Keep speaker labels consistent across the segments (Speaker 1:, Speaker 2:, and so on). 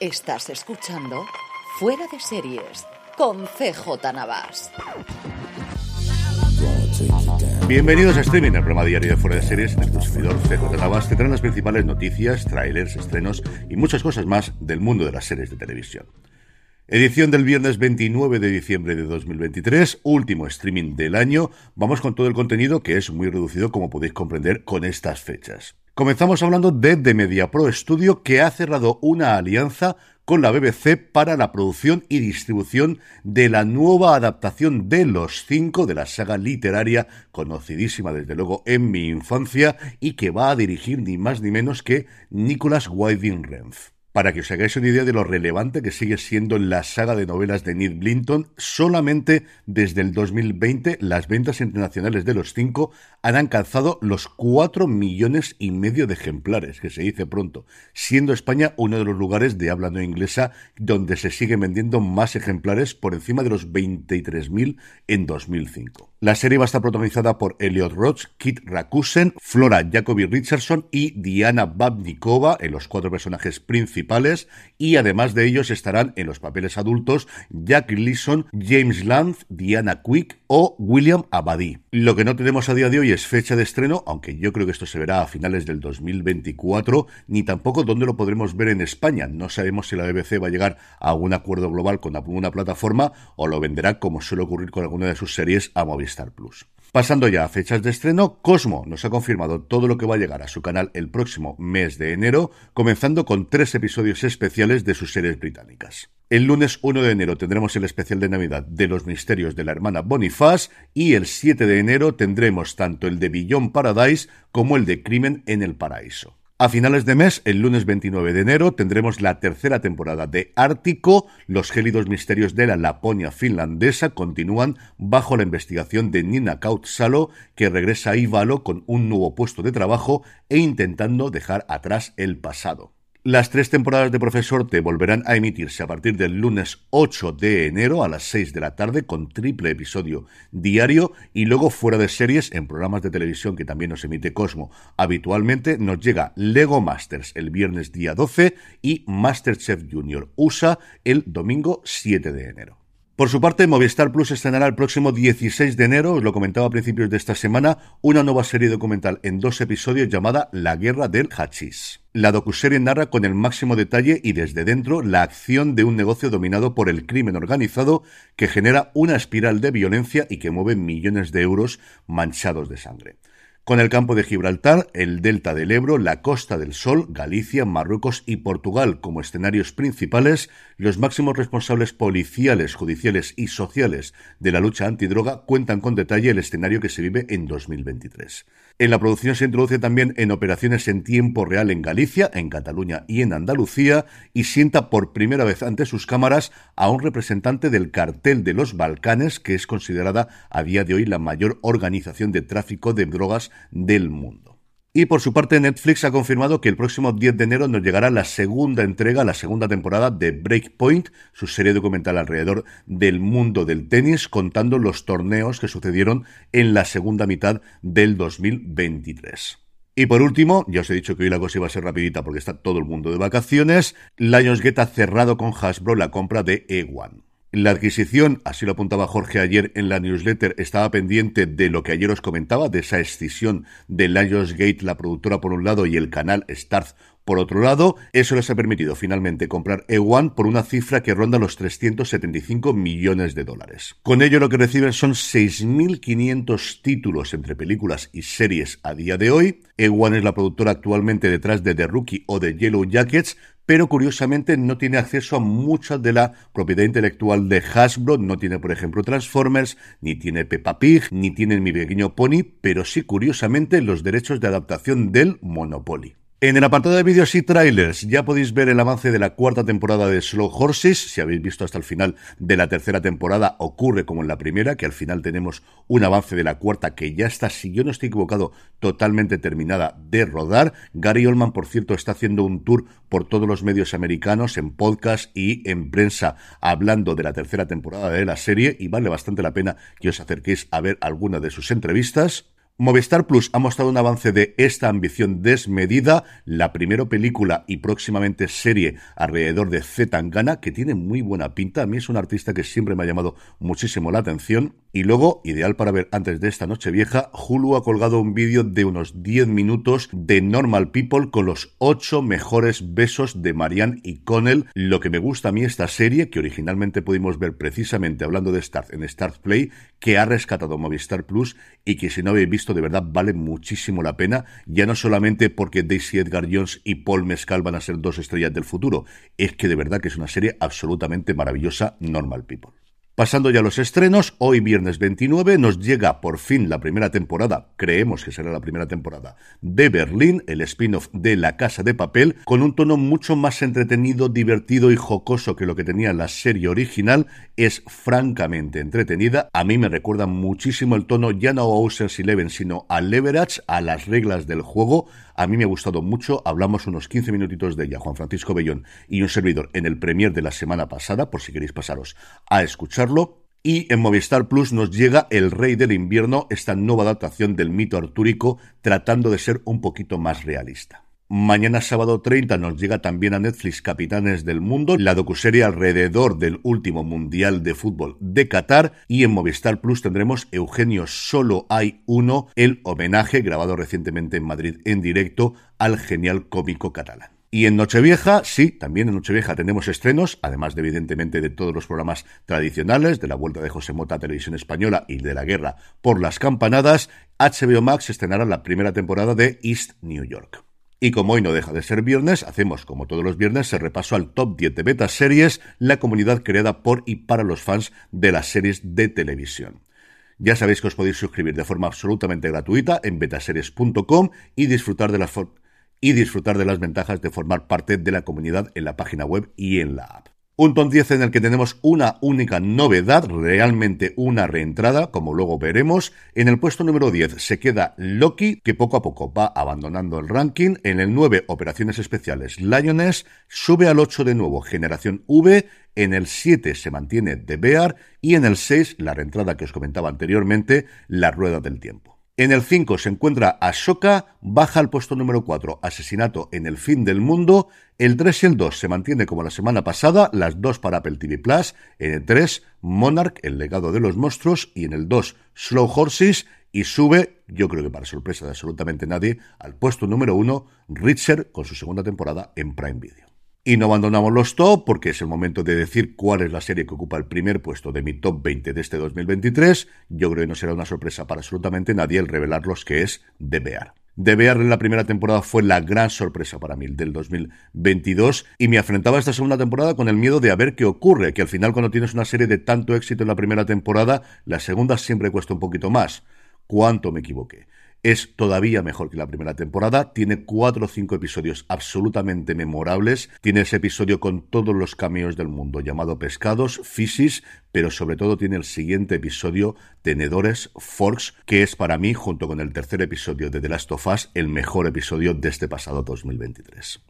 Speaker 1: Estás escuchando Fuera de Series con CJ Navas.
Speaker 2: Bienvenidos a Streaming, el programa diario de Fuera de Series en el consumidor CJ Navas te traen las principales noticias, trailers, estrenos y muchas cosas más del mundo de las series de televisión. Edición del viernes 29 de diciembre de 2023, último streaming del año. Vamos con todo el contenido que es muy reducido como podéis comprender con estas fechas. Comenzamos hablando de The Media Pro Studio que ha cerrado una alianza con la BBC para la producción y distribución de la nueva adaptación de Los Cinco de la saga literaria conocidísima desde luego en mi infancia y que va a dirigir ni más ni menos que Nicholas Winding Refn. Para que os hagáis una idea de lo relevante que sigue siendo la saga de novelas de Neil Blinton, solamente desde el 2020 las ventas internacionales de los cinco han alcanzado los 4 millones y medio de ejemplares, que se dice pronto, siendo España uno de los lugares de habla no inglesa donde se siguen vendiendo más ejemplares por encima de los 23.000 en 2005. La serie va a estar protagonizada por Elliot Roach, Kit Rakusen, Flora Jacobi Richardson y Diana Babnikova en los cuatro personajes principales y además de ellos estarán en los papeles adultos Jack Leeson, James Land, Diana Quick o William Abadi. Lo que no tenemos a día de hoy es fecha de estreno, aunque yo creo que esto se verá a finales del 2024, ni tampoco dónde lo podremos ver en España. No sabemos si la BBC va a llegar a un acuerdo global con alguna plataforma o lo venderá como suele ocurrir con alguna de sus series a Movistar. Star Plus. Pasando ya a fechas de estreno, Cosmo nos ha confirmado todo lo que va a llegar a su canal el próximo mes de enero, comenzando con tres episodios especiales de sus series británicas. El lunes 1 de enero tendremos el especial de Navidad de los misterios de la hermana Boniface y el 7 de enero tendremos tanto el de Beyond Paradise como el de Crimen en el Paraíso. A finales de mes, el lunes 29 de enero, tendremos la tercera temporada de Ártico. Los gélidos misterios de la Laponia finlandesa continúan bajo la investigación de Nina Kautsalo, que regresa a Ivalo con un nuevo puesto de trabajo e intentando dejar atrás el pasado. Las tres temporadas de Profesor te volverán a emitirse a partir del lunes 8 de enero a las 6 de la tarde con triple episodio diario y luego fuera de series en programas de televisión que también nos emite Cosmo. Habitualmente nos llega Lego Masters el viernes día 12 y Masterchef Junior USA el domingo 7 de enero. Por su parte, Movistar Plus estrenará el próximo 16 de enero, os lo comentaba a principios de esta semana, una nueva serie documental en dos episodios llamada La Guerra del Hachís. La docuserie narra con el máximo detalle y desde dentro la acción de un negocio dominado por el crimen organizado que genera una espiral de violencia y que mueve millones de euros manchados de sangre con el campo de Gibraltar, el delta del Ebro, la Costa del Sol, Galicia, Marruecos y Portugal como escenarios principales, los máximos responsables policiales, judiciales y sociales de la lucha antidroga cuentan con detalle el escenario que se vive en 2023. En la producción se introduce también en operaciones en tiempo real en Galicia, en Cataluña y en Andalucía y sienta por primera vez ante sus cámaras a un representante del cartel de los Balcanes, que es considerada a día de hoy la mayor organización de tráfico de drogas del mundo. Y por su parte, Netflix ha confirmado que el próximo 10 de enero nos llegará la segunda entrega, la segunda temporada de Breakpoint, su serie documental alrededor del mundo del tenis, contando los torneos que sucedieron en la segunda mitad del 2023. Y por último, ya os he dicho que hoy la cosa iba a ser rapidita porque está todo el mundo de vacaciones, Lionsgate ha cerrado con Hasbro la compra de E1. La adquisición, así lo apuntaba Jorge ayer en la newsletter, estaba pendiente de lo que ayer os comentaba, de esa escisión de Lionsgate, la productora por un lado, y el canal Starz por otro lado, eso les ha permitido finalmente comprar E1 por una cifra que ronda los 375 millones de dólares. Con ello lo que reciben son 6.500 títulos entre películas y series a día de hoy. E1 es la productora actualmente detrás de The Rookie o de Yellow Jackets, pero curiosamente no tiene acceso a mucha de la propiedad intelectual de Hasbro, no tiene por ejemplo Transformers, ni tiene Peppa Pig, ni tiene Mi Pequeño Pony, pero sí curiosamente los derechos de adaptación del Monopoly. En el apartado de vídeos y trailers ya podéis ver el avance de la cuarta temporada de Slow Horses. Si habéis visto hasta el final de la tercera temporada, ocurre como en la primera, que al final tenemos un avance de la cuarta que ya está, si yo no estoy equivocado, totalmente terminada de rodar. Gary Oldman, por cierto, está haciendo un tour por todos los medios americanos, en podcast y en prensa, hablando de la tercera temporada de la serie y vale bastante la pena que os acerquéis a ver alguna de sus entrevistas. Movistar Plus ha mostrado un avance de esta ambición desmedida, la primera película y próximamente serie alrededor de Zetangana, que tiene muy buena pinta. A mí es un artista que siempre me ha llamado muchísimo la atención. Y luego, ideal para ver antes de esta noche vieja, Hulu ha colgado un vídeo de unos 10 minutos de Normal People con los 8 mejores besos de Marianne y Connell. Lo que me gusta a mí esta serie, que originalmente pudimos ver precisamente hablando de Start en Start Play, que ha rescatado Movistar Plus y que si no habéis visto de verdad vale muchísimo la pena, ya no solamente porque Daisy Edgar Jones y Paul Mescal van a ser dos estrellas del futuro, es que de verdad que es una serie absolutamente maravillosa, Normal People. Pasando ya a los estrenos, hoy viernes 29 nos llega por fin la primera temporada, creemos que será la primera temporada, de Berlín, el spin-off de La Casa de Papel, con un tono mucho más entretenido, divertido y jocoso que lo que tenía la serie original, es francamente entretenida. A mí me recuerda muchísimo el tono ya no a Ocean's Eleven, sino a Leverage, a las reglas del juego. A mí me ha gustado mucho, hablamos unos 15 minutitos de ella, Juan Francisco Bellón y un servidor en el premier de la semana pasada, por si queréis pasaros a escuchar y en Movistar Plus nos llega El Rey del Invierno, esta nueva adaptación del mito artúrico, tratando de ser un poquito más realista. Mañana sábado 30 nos llega también a Netflix Capitanes del Mundo, la docuserie alrededor del último Mundial de Fútbol de Qatar y en Movistar Plus tendremos Eugenio Solo hay uno, el homenaje grabado recientemente en Madrid en directo al genial cómico catalán. Y en Nochevieja, sí, también en Nochevieja tenemos estrenos, además de evidentemente de todos los programas tradicionales, de la vuelta de José Mota a Televisión Española y de la guerra por las campanadas, HBO Max estrenará la primera temporada de East New York. Y como hoy no deja de ser viernes, hacemos como todos los viernes el repaso al top 10 de beta series, la comunidad creada por y para los fans de las series de televisión. Ya sabéis que os podéis suscribir de forma absolutamente gratuita en betaseries.com y disfrutar de las y disfrutar de las ventajas de formar parte de la comunidad en la página web y en la app. Un ton 10 en el que tenemos una única novedad, realmente una reentrada, como luego veremos. En el puesto número 10 se queda Loki, que poco a poco va abandonando el ranking. En el 9, Operaciones Especiales Lioness. Sube al 8 de nuevo, Generación V. En el 7 se mantiene The Bear. Y en el 6, la reentrada que os comentaba anteriormente, La Rueda del Tiempo. En el 5 se encuentra Ashoka, baja al puesto número 4, Asesinato en el fin del mundo. El 3 y el 2 se mantiene como la semana pasada, las dos para Apple TV Plus. En el 3, Monarch, el legado de los monstruos. Y en el 2, Slow Horses. Y sube, yo creo que para sorpresa de absolutamente nadie, al puesto número 1, Richer, con su segunda temporada en Prime Video. Y no abandonamos los top porque es el momento de decir cuál es la serie que ocupa el primer puesto de mi top 20 de este 2023. Yo creo que no será una sorpresa para absolutamente nadie el revelar los que es The Bear. Bear en la primera temporada fue la gran sorpresa para mí del 2022 y me enfrentaba a esta segunda temporada con el miedo de a ver qué ocurre, que al final cuando tienes una serie de tanto éxito en la primera temporada, la segunda siempre cuesta un poquito más. ¿Cuánto me equivoqué? Es todavía mejor que la primera temporada. Tiene cuatro o cinco episodios absolutamente memorables. Tiene ese episodio con todos los cameos del mundo llamado Pescados, Fisis, pero sobre todo tiene el siguiente episodio, Tenedores, Forks, que es para mí, junto con el tercer episodio de The Last of Us, el mejor episodio de este pasado 2023.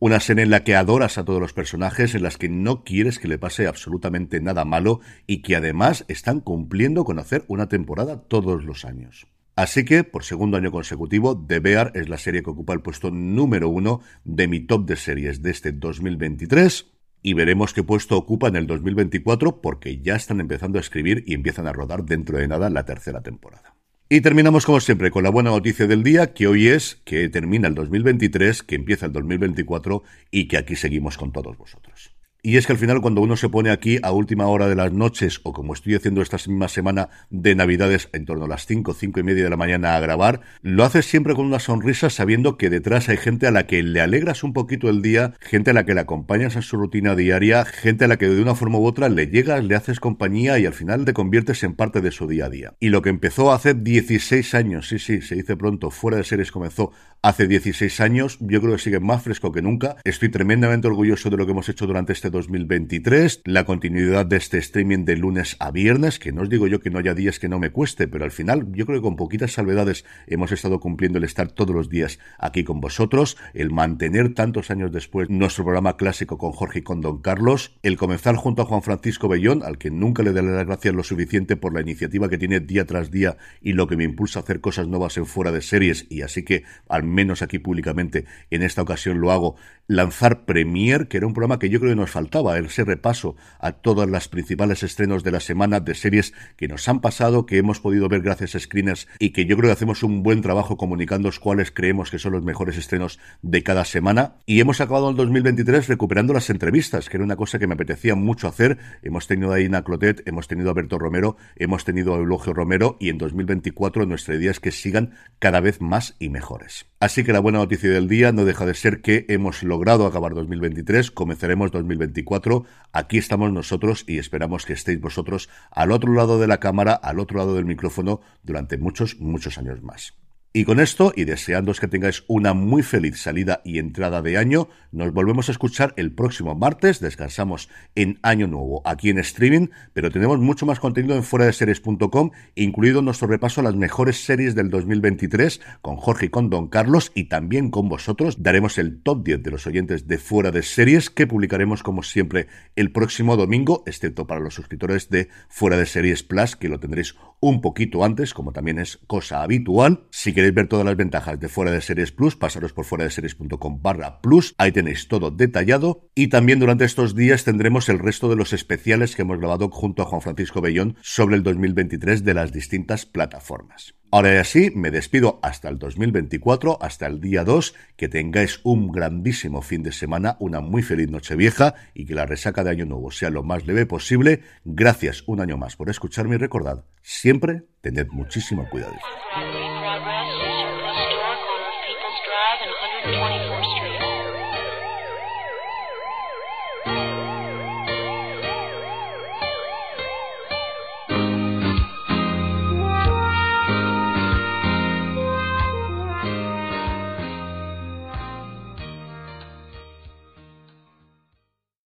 Speaker 2: Una serie en la que adoras a todos los personajes, en las que no quieres que le pase absolutamente nada malo y que además están cumpliendo con hacer una temporada todos los años. Así que, por segundo año consecutivo, The Bear es la serie que ocupa el puesto número uno de mi top de series de este 2023. y veremos qué puesto ocupa en el 2024 porque ya están empezando a escribir y empiezan a rodar dentro de nada la tercera temporada. Y terminamos como siempre con la buena noticia del día, que hoy es que termina el 2023, que empieza el 2024 y que aquí seguimos con todos vosotros. Y es que al final cuando uno se pone aquí a última hora de las noches o como estoy haciendo esta misma semana de Navidades en torno a las 5, cinco y media de la mañana a grabar, lo haces siempre con una sonrisa sabiendo que detrás hay gente a la que le alegras un poquito el día, gente a la que le acompañas en su rutina diaria, gente a la que de una forma u otra le llegas, le haces compañía y al final te conviertes en parte de su día a día. Y lo que empezó hace 16 años, sí, sí, se dice pronto, fuera de series comenzó hace 16 años, yo creo que sigue más fresco que nunca. Estoy tremendamente orgulloso de lo que hemos hecho durante este 2023, la continuidad de este streaming de lunes a viernes, que no os digo yo que no haya días que no me cueste, pero al final yo creo que con poquitas salvedades hemos estado cumpliendo el estar todos los días aquí con vosotros, el mantener tantos años después nuestro programa clásico con Jorge y con Don Carlos, el comenzar junto a Juan Francisco Bellón, al que nunca le daré las gracias lo suficiente por la iniciativa que tiene día tras día y lo que me impulsa a hacer cosas nuevas en fuera de series, y así que al menos aquí públicamente, en esta ocasión lo hago, lanzar Premier, que era un programa que yo creo que nos faltaba, ese repaso a todas las principales estrenos de la semana de series que nos han pasado, que hemos podido ver gracias a screeners y que yo creo que hacemos un buen trabajo comunicando cuáles creemos que son los mejores estrenos de cada semana. Y hemos acabado el 2023 recuperando las entrevistas, que era una cosa que me apetecía mucho hacer. Hemos tenido a Ina Clotet, hemos tenido a Berto Romero, hemos tenido a Eulogio Romero y en 2024 nuestra idea es que sigan cada vez más y mejores. Así que la buena noticia del día no deja de ser que hemos logrado acabar 2023, comenzaremos 2024, aquí estamos nosotros y esperamos que estéis vosotros al otro lado de la cámara, al otro lado del micrófono durante muchos, muchos años más. Y con esto, y deseándoos que tengáis una muy feliz salida y entrada de año, nos volvemos a escuchar el próximo martes. Descansamos en Año Nuevo aquí en streaming, pero tenemos mucho más contenido en fuera de series.com, incluido nuestro repaso a las mejores series del 2023 con Jorge y con Don Carlos y también con vosotros. Daremos el top 10 de los oyentes de fuera de series que publicaremos como siempre el próximo domingo, excepto para los suscriptores de fuera de series Plus, que lo tendréis un poquito antes, como también es cosa habitual. Si queréis ver todas las ventajas de Fuera de Series Plus, pasaros por fuera de series.com barra plus, ahí tenéis todo detallado. Y también durante estos días tendremos el resto de los especiales que hemos grabado junto a Juan Francisco Bellón sobre el 2023 de las distintas plataformas. Ahora sí, me despido hasta el 2024, hasta el día 2, que tengáis un grandísimo fin de semana, una muy feliz noche vieja y que la resaca de Año Nuevo sea lo más leve posible. Gracias un año más por escucharme y recordad, siempre tened muchísimo cuidado.